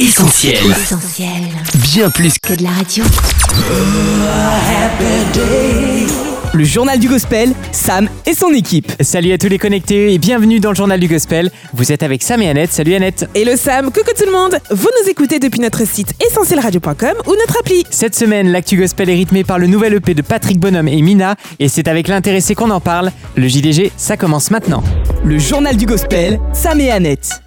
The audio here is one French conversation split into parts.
Essentiel. Essentiel. Bien plus que Que de la radio. Le journal du gospel, Sam et son équipe. Salut à tous les connectés et bienvenue dans le journal du gospel. Vous êtes avec Sam et Annette. Salut Annette. Et le Sam, coucou tout le monde Vous nous écoutez depuis notre site essentielradio.com ou notre appli. Cette semaine, l'actu gospel est rythmé par le nouvel EP de Patrick Bonhomme et Mina et c'est avec l'intéressé qu'on en parle. Le JDG, ça commence maintenant. Le journal du gospel, Sam et Annette.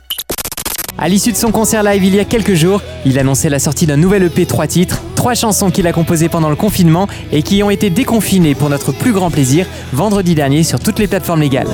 À l'issue de son concert live il y a quelques jours, il annonçait la sortie d'un nouvel EP 3 titres, trois chansons qu'il a composées pendant le confinement et qui ont été déconfinées pour notre plus grand plaisir vendredi dernier sur toutes les plateformes légales.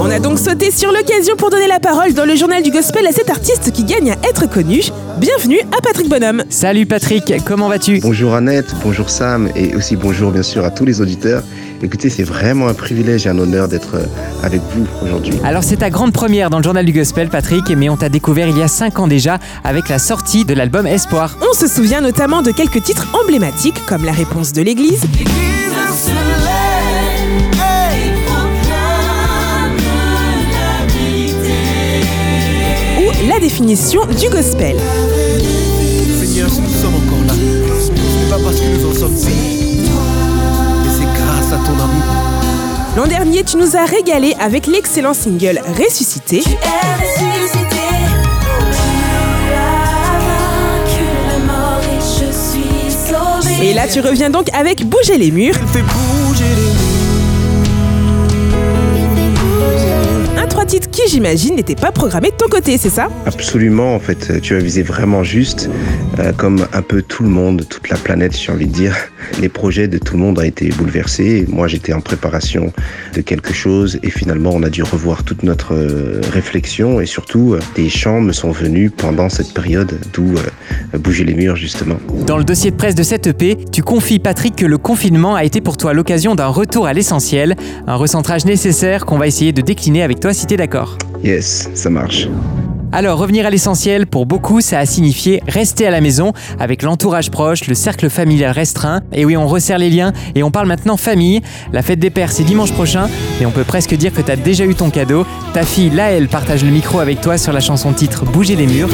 On a donc sauté sur l'occasion pour donner la parole dans le journal du gospel à cet artiste qui gagne à être connu. Bienvenue à Patrick Bonhomme. Salut Patrick, comment vas-tu? Bonjour Annette, bonjour Sam et aussi bonjour bien sûr à tous les auditeurs. Écoutez, c'est vraiment un privilège et un honneur d'être euh, avec vous aujourd'hui. Alors c'est ta grande première dans le journal du gospel Patrick, mais on t'a découvert il y a 5 ans déjà avec la sortie de l'album Espoir. On se souvient notamment de quelques titres emblématiques comme La réponse de l'Église ou La définition du gospel. Seigneur, si nous sommes encore là, ce n'est pas parce que nous en sommes L'an dernier, tu nous as régalé avec l'excellent single Ressuscité. Et là, tu reviens donc avec Bouger les murs, Elle fait bouger les un trois titres qui, j'imagine, n'était pas programmé de ton côté, c'est ça? Absolument, en fait, tu as visé vraiment juste, euh, comme un peu tout le monde, toute la planète, j'ai envie de dire. Les projets de tout le monde ont été bouleversés. Moi, j'étais en préparation de quelque chose et finalement, on a dû revoir toute notre euh, réflexion et surtout, euh, des chants me sont venus pendant cette période, d'où euh, bouger les murs, justement. Dans le dossier de presse de cette EP, tu confies Patrick que le confinement a été pour toi l'occasion d'un retour à l'essentiel, un recentrage nécessaire qu'on va essayer de décliner avec toi si t'es d'accord. Yes, ça marche. Alors, revenir à l'essentiel, pour beaucoup, ça a signifié rester à la maison avec l'entourage proche, le cercle familial restreint. Et oui, on resserre les liens et on parle maintenant famille. La fête des pères, c'est dimanche prochain, mais on peut presque dire que t'as déjà eu ton cadeau. Ta fille, Laëlle, partage le micro avec toi sur la chanson titre Bouger les murs.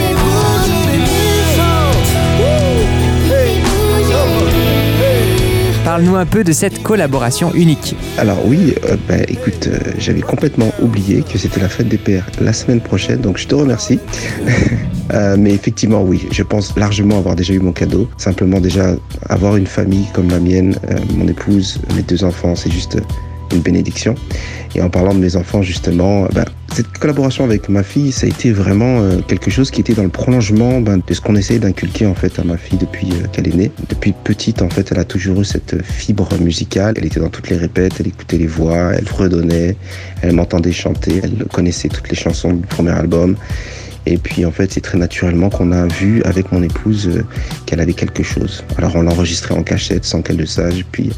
Parle-nous un peu de cette collaboration unique. Alors oui, euh, ben, écoute, euh, j'avais complètement oublié que c'était la fête des pères la semaine prochaine, donc je te remercie. Euh, mais effectivement, oui, je pense largement avoir déjà eu mon cadeau. Simplement déjà avoir une famille comme la mienne, mon épouse, mes deux enfants, c'est juste une bénédiction. Et en parlant de mes enfants, justement, ben, cette collaboration avec ma fille, ça a été vraiment euh, quelque chose qui était dans le prolongement ben, de ce qu'on essaye d'inculquer en fait à ma fille depuis euh, qu'elle est née. Depuis petite, en fait, elle a toujours eu cette fibre musicale. Elle était dans toutes les répètes, elle écoutait les voix, elle fredonnait, elle m'entendait chanter, elle connaissait toutes les chansons du premier album. Et puis en fait, c'est très naturellement qu'on a vu avec mon épouse euh, qu'elle avait quelque chose. Alors on l'a enregistré en cachette sans qu'elle le sache. Puis,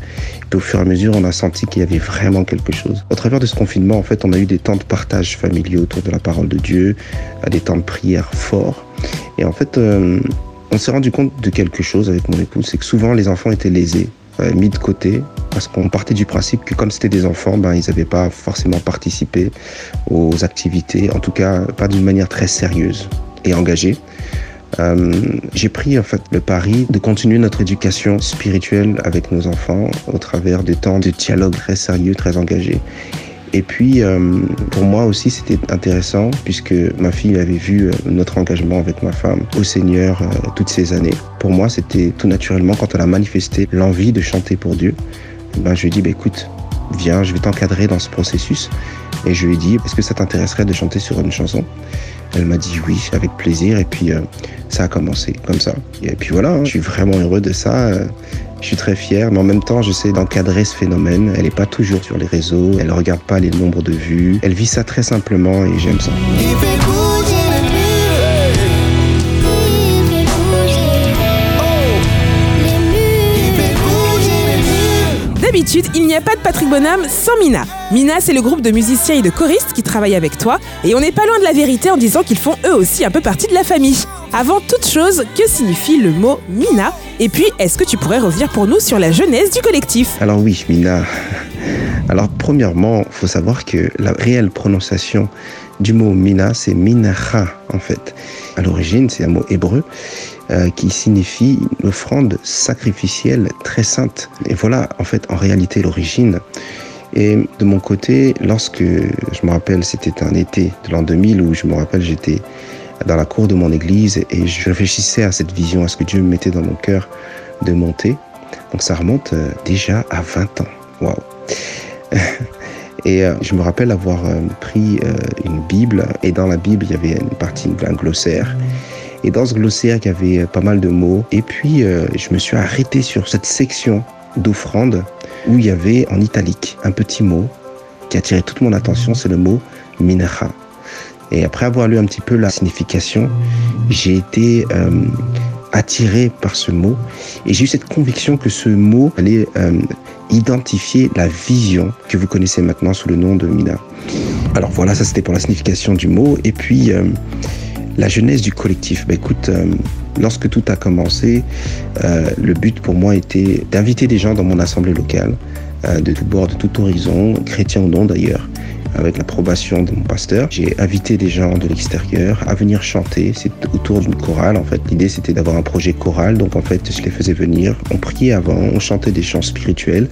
au fur et à mesure, on a senti qu'il y avait vraiment quelque chose. Au travers de ce confinement, en fait, on a eu des temps de partage familiaux autour de la parole de Dieu, euh, des temps de prière forts. Et en fait, euh, on s'est rendu compte de quelque chose avec mon épouse, c'est que souvent les enfants étaient lésés, mis de côté, parce qu'on partait du principe que comme c'était des enfants, ben, ils n'avaient pas forcément participé aux activités, en tout cas pas d'une manière très sérieuse et engagée. Euh, j'ai pris en fait le pari de continuer notre éducation spirituelle avec nos enfants au travers des temps de dialogue très sérieux, très engagés. Et puis, euh, pour moi aussi, c'était intéressant puisque ma fille avait vu euh, notre engagement avec ma femme au Seigneur toutes ces années. Pour moi, c'était tout naturellement quand elle a manifesté l'envie de chanter pour Dieu. Ben, je lui ai dit, bah, écoute, viens, je vais t'encadrer dans ce processus. Et je lui ai dit, est-ce que ça t'intéresserait de chanter sur une chanson? Elle m'a dit oui, avec plaisir. Et puis, euh, ça a commencé comme ça. Et puis voilà, hein, je suis vraiment heureux de ça. euh, je suis très fier, mais en même temps, j'essaie d'encadrer ce phénomène. Elle n'est pas toujours sur les réseaux, elle ne regarde pas les nombres de vues. Elle vit ça très simplement et j'aime ça. Il n'y a pas de Patrick Bonhomme sans Mina. Mina, c'est le groupe de musiciens et de choristes qui travaillent avec toi, et on n'est pas loin de la vérité en disant qu'ils font eux aussi un peu partie de la famille. Avant toute chose, que signifie le mot Mina? Et puis, est-ce que tu pourrais revenir pour nous sur la genèse du collectif? Alors oui, Mina. Alors premièrement, il faut savoir que la réelle prononciation du mot mina, c'est minacha en fait. À l'origine, c'est un mot hébreu euh, qui signifie une offrande sacrificielle très sainte. Et voilà en fait en réalité l'origine. Et de mon côté, lorsque je me rappelle, c'était un été de l'an 2000 où je me rappelle, j'étais dans la cour de mon église et je réfléchissais à cette vision, à ce que Dieu me mettait dans mon cœur de monter. Donc ça remonte euh, déjà à 20 ans. Waouh! Et euh, je me rappelle avoir euh, pris une Bible et dans la Bible, il y avait une partie, un glossaire. Et dans ce glossaire, il y avait pas mal de mots. Et puis, je me suis arrêté sur cette section d'offrande où il y avait en italique un petit mot qui a attiré toute mon attention, c'est le mot mincha. Et après avoir lu un petit peu la signification, j'ai été euh, attiré par ce mot et j'ai eu cette conviction que ce mot allait euh, identifier la vision que vous connaissez maintenant sous le nom de Mina. Alors voilà, ça c'était pour la signification du mot. Et puis euh, la jeunesse du collectif. Bah, écoute, lorsque tout a commencé, le but pour moi était d'inviter des gens dans mon assemblée locale, de tout bord, de tout horizon, chrétiens ou non d'ailleurs, avec l'approbation de mon pasteur. J'ai invité des gens de l'extérieur à venir chanter. C'est autour d'une chorale. En fait, l'idée c'était d'avoir un projet choral. Donc en fait, je les faisais venir. On priait avant, on chantait des chants spirituels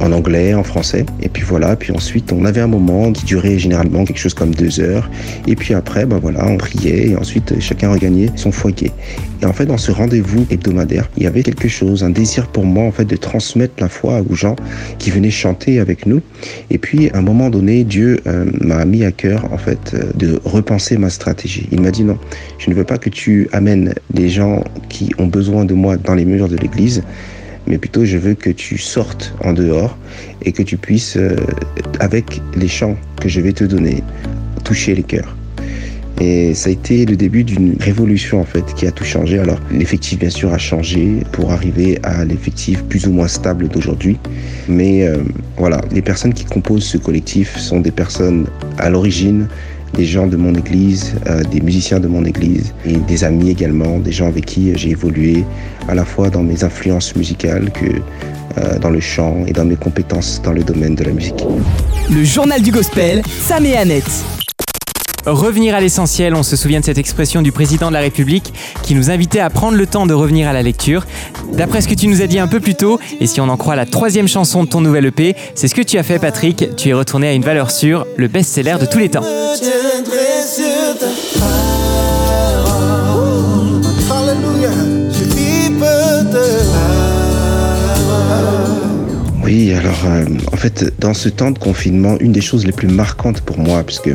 en anglais, en français. Et puis voilà, puis ensuite on avait un moment qui durait généralement quelque chose comme deux heures. Et puis après, ben voilà, on priait et ensuite chacun regagnait son foyer. Et en fait, dans ce rendez-vous hebdomadaire, il y avait quelque chose, un désir pour moi en fait de transmettre la foi aux gens qui venaient chanter avec nous. Et puis à un moment donné, Dieu euh, m'a mis à cœur en fait euh, de repenser ma stratégie. Il m'a dit non, je ne veux pas que tu amènes les gens qui ont besoin de moi dans les murs de l'église mais plutôt je veux que tu sortes en dehors et que tu puisses, euh, avec les chants que je vais te donner, toucher les cœurs. Et ça a été le début d'une révolution en fait qui a tout changé. Alors l'effectif bien sûr a changé pour arriver à l'effectif plus ou moins stable d'aujourd'hui. Mais euh, voilà, les personnes qui composent ce collectif sont des personnes à l'origine des gens de mon église, euh, des musiciens de mon église et des amis également, des gens avec qui j'ai évolué à la fois dans mes influences musicales que euh, dans le chant et dans mes compétences dans le domaine de la musique. Le journal du gospel, Sam et Annette. Revenir à l'essentiel, on se souvient de cette expression du président de la République qui nous invitait à prendre le temps de revenir à la lecture. D'après ce que tu nous as dit un peu plus tôt, et si on en croit la troisième chanson de ton nouvel EP, c'est ce que tu as fait Patrick, tu es retourné à une valeur sûre, le best-seller de tous les temps. Oui, alors euh, en fait, dans ce temps de confinement, une des choses les plus marquantes pour moi, puisque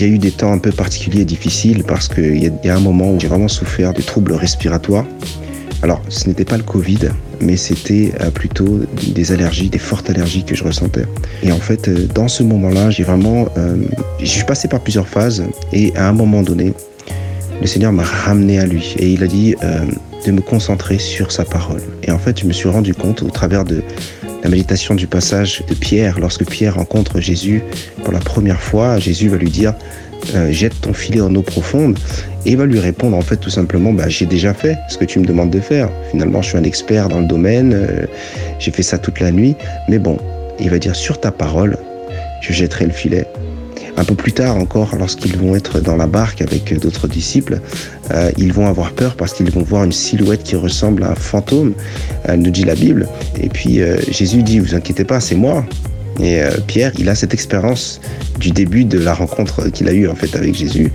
il y a eu des temps un peu particuliers et difficiles parce qu'il y, y, a un moment où j'ai vraiment souffert de troubles respiratoires. Alors, ce n'était pas le Covid, mais c'était euh, plutôt des allergies, des fortes allergies que je ressentais. Et en fait, euh, dans ce moment-là, j'ai vraiment, euh, je suis passé par plusieurs phases et à un moment donné, le Seigneur m'a ramené à lui et il a dit de me concentrer sur sa parole. Et en fait, je me suis rendu compte au travers de la méditation du passage de Pierre, lorsque Pierre rencontre Jésus pour la première fois, Jésus va lui dire euh, jette ton filet en eau profonde et il va lui répondre en fait tout simplement bah, j'ai déjà fait ce que tu me demandes de faire. Finalement, je suis un expert dans le domaine, euh, j'ai fait ça toute la nuit, mais bon, il va dire sur ta parole, je jetterai le filet. Un peu plus tard encore, lorsqu'ils vont être dans la barque avec d'autres disciples, euh, ils vont avoir peur parce qu'ils vont voir une silhouette qui ressemble à un fantôme, euh, nous dit la Bible. Et puis euh, Jésus dit, vous inquiétez pas, c'est moi. Et Pierre, il a cette expérience du début de la rencontre qu'il a eue en fait avec Jésus.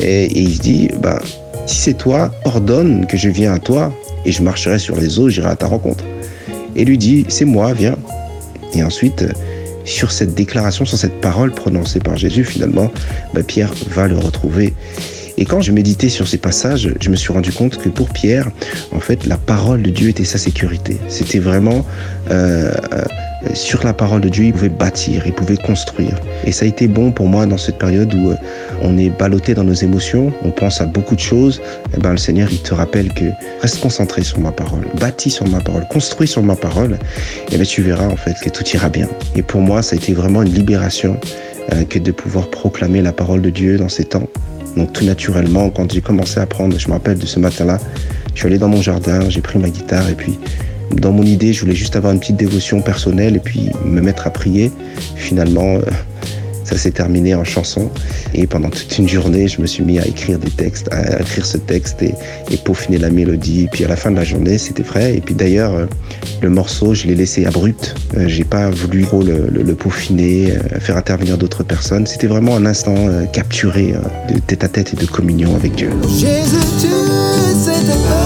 Et, il se dit, bah, si c'est toi, ordonne que je viens à toi et je marcherai sur les eaux, j'irai à ta rencontre. Et lui dit, c'est moi, viens. Et ensuite, sur cette déclaration, sur cette parole prononcée par Jésus, finalement, bah, Pierre va le retrouver. Et quand je méditais sur ces passages, je me suis rendu compte que pour Pierre, en fait, la parole de Dieu était sa sécurité. C'était vraiment euh, euh, sur la parole de Dieu, il pouvait bâtir, il pouvait construire. Et ça a été bon pour moi dans cette période où euh, on est ballotté dans nos émotions, on pense à beaucoup de choses. Et ben, le Seigneur, il te rappelle que reste concentré sur ma parole, bâtis sur ma parole, construis sur ma parole. Et ben, tu verras en fait que tout ira bien. Et pour moi, ça a été vraiment une libération euh, que de pouvoir proclamer la parole de Dieu dans ces temps. Donc tout naturellement, quand j'ai commencé à prendre, je me rappelle de ce matin-là, je suis allé dans mon jardin, j'ai pris ma guitare et puis dans mon idée, je voulais juste avoir une petite dévotion personnelle et puis me mettre à prier. Finalement, euh, Ça s'est terminé en chanson. Et pendant toute une journée, je me suis mis à écrire des textes, à écrire ce texte et, et peaufiner la mélodie. Puis à la fin de la journée, c'était vrai. Et puis d'ailleurs, euh, le morceau, je l'ai laissé abrupt. Euh, J'ai pas voulu trop le, peaufiner, faire intervenir d'autres personnes. C'était vraiment un instant capturé euh, de tête à tête et de communion avec Dieu. Jésus, tu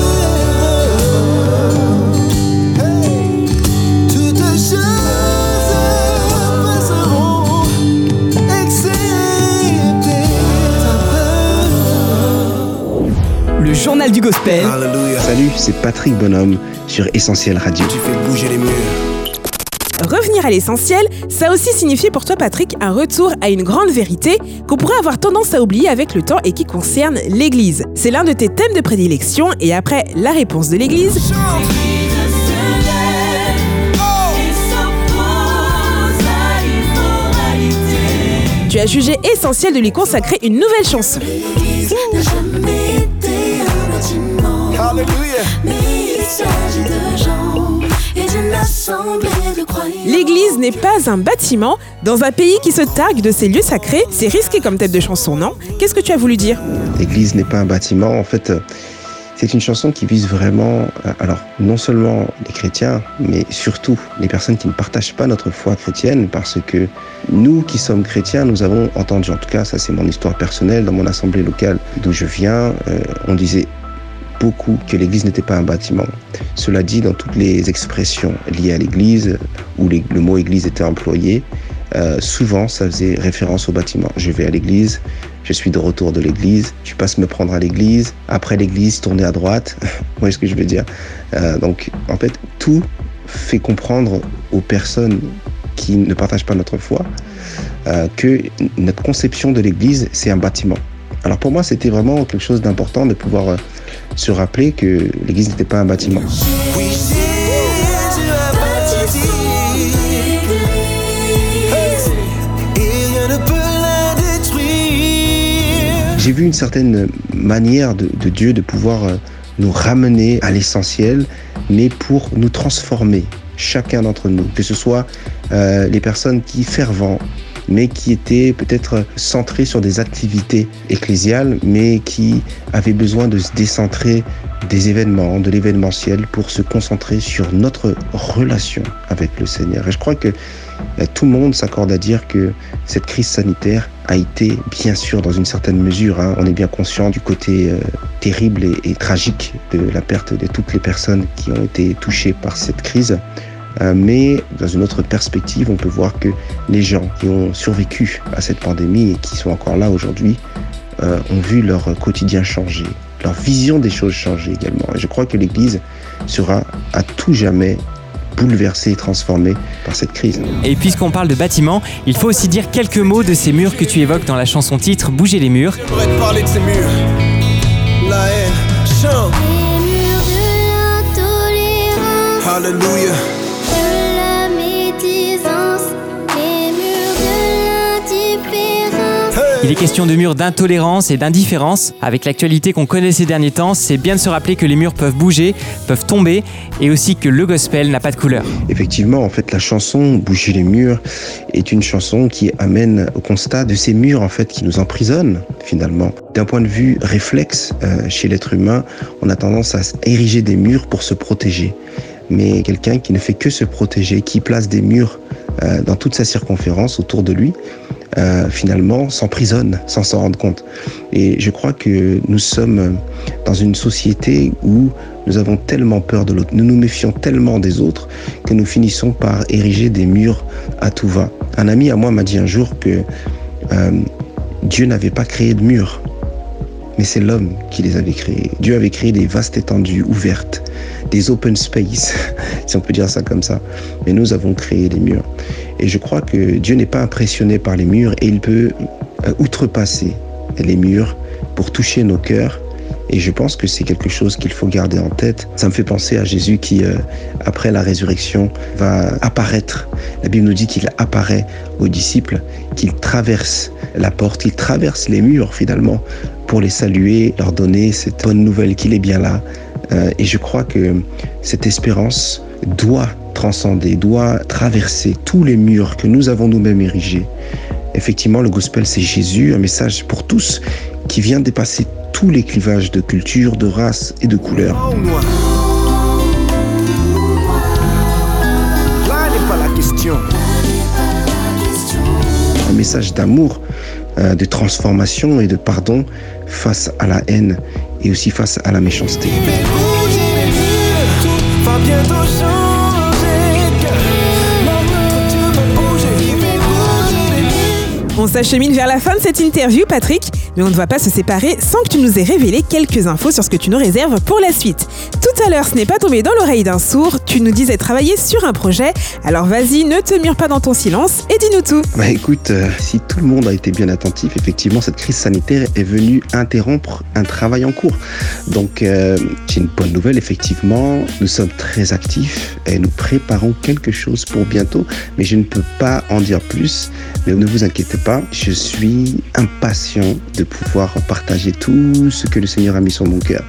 journal du gospel, Alléluia. Salut, c'est Patrick Bonhomme sur Essentiel Radio. Tu fais bouger les murs. Revenir à l'essentiel, ça a aussi signifié pour toi Patrick un retour à une grande vérité qu'on pourrait avoir tendance à oublier avec le temps et qui concerne l'Église. C'est l'un de tes thèmes de prédilection et après la réponse de l'Église, tu as jugé essentiel de lui consacrer une nouvelle chanson. L'Église n'est pas un bâtiment. Dans un pays qui se targue de ses lieux sacrés, c'est risqué comme tête de chanson, non? Qu'est-ce que tu as voulu dire? L'église n'est pas un bâtiment. En fait, euh, c'est une chanson qui vise vraiment, euh, alors, non seulement les chrétiens, mais surtout les personnes qui ne partagent pas notre foi chrétienne, parce que nous qui sommes chrétiens, nous avons entendu, en tout cas, ça c'est mon histoire personnelle, dans mon assemblée locale d'où je viens, euh, on disait beaucoup que l'église n'était pas un bâtiment. Cela dit, dans toutes les expressions liées à l'église, où le mot église était employé, euh, souvent ça faisait référence au bâtiment. Je vais à l'église, je suis de retour de l'église, tu passes me prendre à l'église, après l'église, tourner à droite. Vous voyez ce que je veux dire? Euh, Donc, en fait, tout fait comprendre aux personnes qui ne partagent pas notre foi euh, que notre conception de l'église, c'est un bâtiment. Alors pour moi, c'était vraiment quelque chose d'important de pouvoir se rappeler que l'église n'était pas un bâtiment. J'ai vu une certaine manière de, de Dieu de pouvoir euh, nous ramener à l'essentiel, mais pour nous transformer, chacun d'entre nous, que ce soit euh, les personnes qui fervent, mais qui étaient peut-être centrées sur des activités ecclésiales, mais qui avaient besoin de se décentrer des événements, de l'événementiel, pour se concentrer sur notre relation avec le Seigneur. Et je crois que euh, tout le monde s'accorde à dire que cette crise sanitaire a été, bien sûr, dans une certaine mesure, hein, on est bien conscient du côté euh, terrible et tragique de la perte de toutes les personnes qui ont été touchées par cette crise. Euh, mais dans une autre perspective, on peut voir que les gens qui ont survécu à cette pandémie et qui sont encore là aujourd'hui euh, ont vu leur quotidien changer, leur vision des choses changer également. Et je crois que l'Église sera à tout jamais bouleversée et transformée par cette crise. Et puisqu'on parle de bâtiments, il faut aussi dire quelques mots de ces murs que tu évoques dans la chanson titre Bouger les murs. J'aimerais te parler de ces murs. La haine. Chante. Les murs de l'intolérance, Alléluia. Il est question de murs d'intolérance et d'indifférence. Avec l'actualité qu'on connaît ces derniers temps, c'est bien de se rappeler que les murs peuvent bouger, peuvent tomber, et aussi que le gospel n'a pas de couleur. Effectivement, en fait, la chanson Bouger les murs est une chanson qui amène au constat de ces murs, en fait, qui nous emprisonnent, finalement. D'un point de vue réflexe, euh, chez l'être humain, on a tendance à ériger des murs pour se protéger. Mais quelqu'un qui ne fait que se protéger, qui place des murs euh, dans toute sa circonférence autour de lui, euh, finalement s'emprisonne sans s'en rendre compte. Et je crois que nous sommes dans une société où nous avons tellement peur de l'autre, nous nous méfions tellement des autres que nous finissons par ériger des murs à tout va. Un ami à moi m'a dit un jour que euh, Dieu n'avait pas créé de murs, mais c'est l'homme qui les avait créés. Dieu avait créé des vastes étendues ouvertes, des open space, si on peut dire ça comme ça. Mais nous avons créé des murs. Et je crois que Dieu n'est pas impressionné par les murs et il peut euh, outrepasser les murs pour toucher nos cœurs. Et je pense que c'est quelque chose qu'il faut garder en tête. Ça me fait penser à Jésus qui, euh, après la résurrection, va apparaître. La Bible nous dit qu'il apparaît aux disciples, qu'il traverse la porte, il traverse les murs finalement pour les saluer, leur donner cette bonne nouvelle qu'il est bien là. Euh, et je crois que cette espérance doit transcender, doit traverser tous les murs que nous avons nous-mêmes érigés Effectivement, le gospel, c'est Jésus, un message pour tous qui vient dépasser tous les clivages de culture, de race et de couleur. Un message d'amour, de transformation et de pardon face à la haine et aussi face à la méchanceté. On s'achemine vers la fin de cette interview, Patrick, mais on ne va pas se séparer sans que tu nous aies révélé quelques infos sur ce que tu nous réserves pour la suite. Tout à l'heure, ce n'est pas tombé dans l'oreille d'un sourd, tu nous disais travailler sur un projet, alors vas-y, ne te mure pas dans ton silence et dis-nous tout. Bah écoute, euh, si tout le monde a été bien attentif, effectivement, cette crise sanitaire est venue interrompre un travail en cours. Donc, euh, j'ai une bonne nouvelle, effectivement. Nous sommes très actifs et nous préparons quelque chose pour bientôt, mais je ne peux pas en dire plus. Mais ne vous inquiétez pas, je suis impatient de pouvoir partager tout ce que le Seigneur a mis sur mon cœur.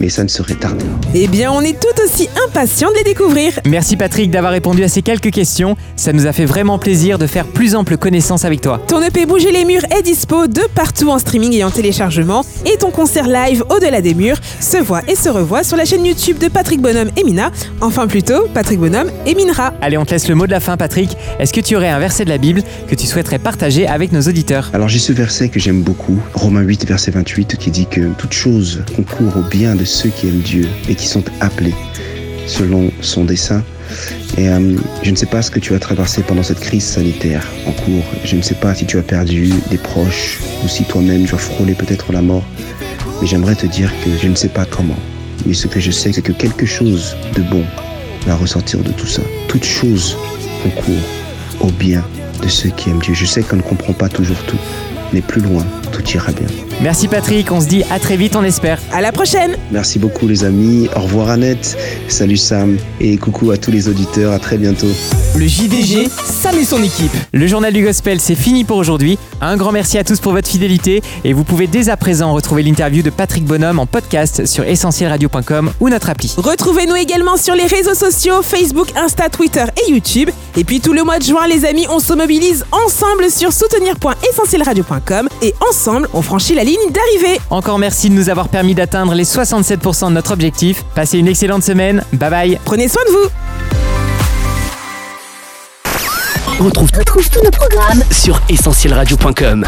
Mais ça ne serait tardé. Eh bien, on est tout aussi impatients de les découvrir. Merci Patrick d'avoir répondu à ces quelques questions. Ça nous a fait vraiment plaisir de faire plus ample connaissance avec toi. Ton EP Bouger les murs est dispo de partout en streaming et en téléchargement. Et ton concert live Au-delà des murs se voit et se revoit sur la chaîne YouTube de Patrick Bonhomme et Mina. Enfin plutôt, Patrick Bonhomme et Minra. Allez, on te laisse le mot de la fin Patrick. Est-ce que tu aurais un verset de la Bible que tu souhaiterais partager avec nos auditeurs? Alors j'ai ce verset que j'aime beaucoup, Romains 8, verset 28, qui dit que toute chose concourt au bien de ceux qui aiment Dieu et qui sont appelés selon son dessein. Et euh, je ne sais pas ce que tu as traversé pendant cette crise sanitaire en cours. Je ne sais pas si tu as perdu des proches ou si toi-même tu as frôlé peut-être la mort. Mais j'aimerais te dire que je ne sais pas comment. Mais ce que je sais, c'est que quelque chose de bon va ressortir de tout ça. Toute chose concourt au bien de ceux qui aiment Dieu. Je sais qu'on ne comprend pas toujours tout, mais plus loin, tout ira bien. Merci Patrick, on se dit à très vite, on espère. À la prochaine Merci beaucoup les amis. Au revoir Annette. Salut Sam. Et coucou à tous les auditeurs. À très bientôt. Le JDG, Sam et son équipe. Le journal du gospel, c'est fini pour aujourd'hui. Un grand merci à tous pour votre fidélité et vous pouvez dès à présent retrouver l'interview de Patrick Bonhomme en podcast sur essentielradio.com ou notre appli. Retrouvez-nous également sur les réseaux sociaux Facebook, Insta, Twitter et YouTube. Et puis tout le mois de juin, les amis, on se mobilise ensemble sur soutenir.essentielradio.com et ensemble, on franchit la ligne d'arrivée. Encore merci de nous avoir permis d'atteindre les 67% de notre objectif. Passez une excellente semaine. Bye bye. Prenez soin de vous. Retrouve, Retrouve tous nos programmes sur essentielradio.com.